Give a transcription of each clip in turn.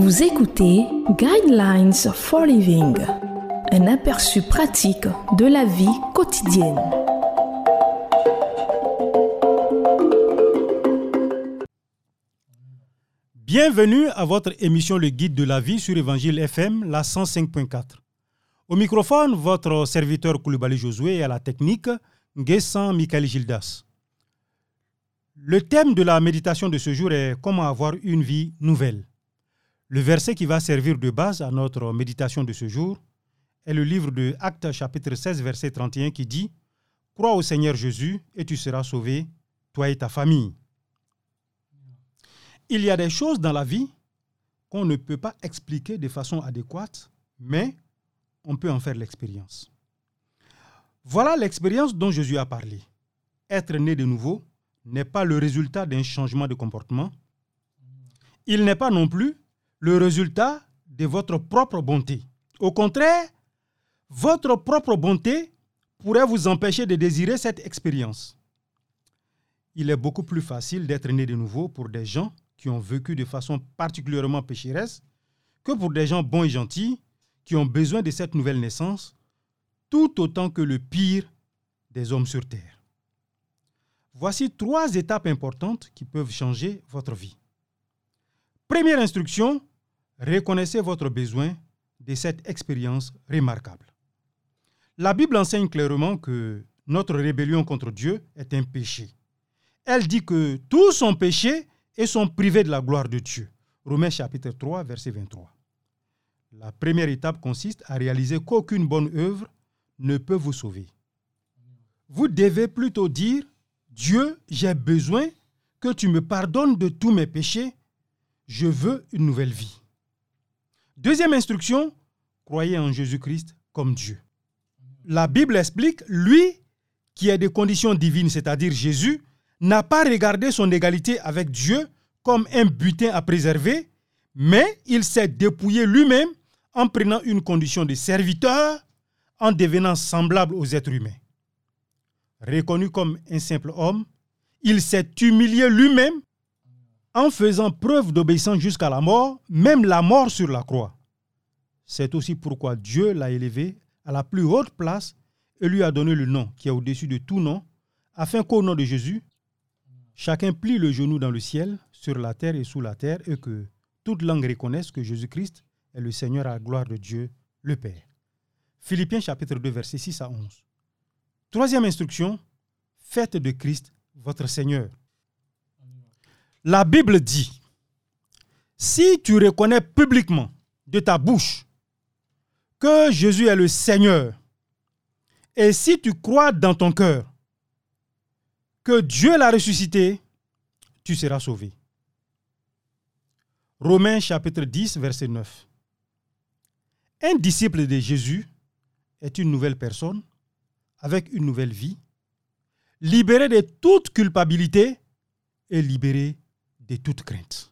Vous écoutez Guidelines for Living, un aperçu pratique de la vie quotidienne. Bienvenue à votre émission Le Guide de la vie sur Évangile FM, la 105.4. Au microphone, votre serviteur Koulibaly Josué et à la technique, Nguessan Michael Gildas. Le thème de la méditation de ce jour est comment avoir une vie nouvelle? Le verset qui va servir de base à notre méditation de ce jour est le livre de Actes chapitre 16 verset 31 qui dit Crois au Seigneur Jésus et tu seras sauvé, toi et ta famille. Il y a des choses dans la vie qu'on ne peut pas expliquer de façon adéquate, mais on peut en faire l'expérience. Voilà l'expérience dont Jésus a parlé. Être né de nouveau n'est pas le résultat d'un changement de comportement. Il n'est pas non plus le résultat de votre propre bonté. Au contraire, votre propre bonté pourrait vous empêcher de désirer cette expérience. Il est beaucoup plus facile d'être né de nouveau pour des gens qui ont vécu de façon particulièrement pécheresse que pour des gens bons et gentils qui ont besoin de cette nouvelle naissance tout autant que le pire des hommes sur terre. Voici trois étapes importantes qui peuvent changer votre vie. Première instruction, reconnaissez votre besoin de cette expérience remarquable. La Bible enseigne clairement que notre rébellion contre Dieu est un péché. Elle dit que tous sont péchés et sont privés de la gloire de Dieu. Romains chapitre 3, verset 23. La première étape consiste à réaliser qu'aucune bonne œuvre ne peut vous sauver. Vous devez plutôt dire, Dieu, j'ai besoin que tu me pardonnes de tous mes péchés. Je veux une nouvelle vie. Deuxième instruction, croyez en Jésus-Christ comme Dieu. La Bible explique, lui qui est des conditions divines, c'est-à-dire Jésus, n'a pas regardé son égalité avec Dieu comme un butin à préserver, mais il s'est dépouillé lui-même en prenant une condition de serviteur, en devenant semblable aux êtres humains. Reconnu comme un simple homme, il s'est humilié lui-même en faisant preuve d'obéissance jusqu'à la mort, même la mort sur la croix. C'est aussi pourquoi Dieu l'a élevé à la plus haute place et lui a donné le nom qui est au-dessus de tout nom, afin qu'au nom de Jésus, chacun plie le genou dans le ciel, sur la terre et sous la terre, et que toute langue reconnaisse que Jésus-Christ est le Seigneur à la gloire de Dieu, le Père. Philippiens chapitre 2, verset 6 à 11. Troisième instruction, faites de Christ votre Seigneur. La Bible dit, si tu reconnais publiquement de ta bouche que Jésus est le Seigneur, et si tu crois dans ton cœur que Dieu l'a ressuscité, tu seras sauvé. Romains chapitre 10, verset 9. Un disciple de Jésus est une nouvelle personne avec une nouvelle vie, libéré de toute culpabilité et libéré de toute crainte.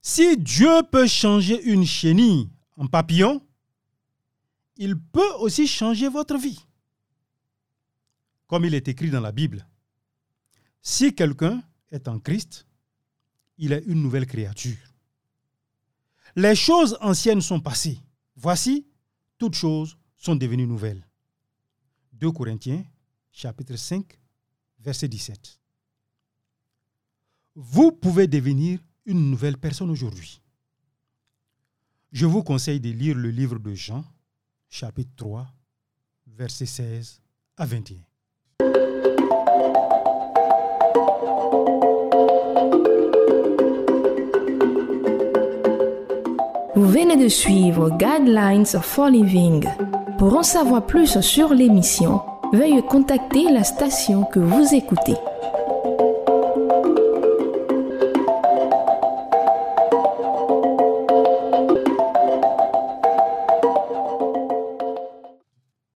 Si Dieu peut changer une chenille en papillon, il peut aussi changer votre vie. Comme il est écrit dans la Bible, si quelqu'un est en Christ, il est une nouvelle créature. Les choses anciennes sont passées. Voici, toutes choses sont devenues nouvelles. 2 Corinthiens, chapitre 5, verset 17. Vous pouvez devenir une nouvelle personne aujourd'hui. Je vous conseille de lire le livre de Jean, chapitre 3, verset 16 à 21. Vous venez de suivre Guidelines for Living. Pour en savoir plus sur l'émission, veuillez contacter la station que vous écoutez.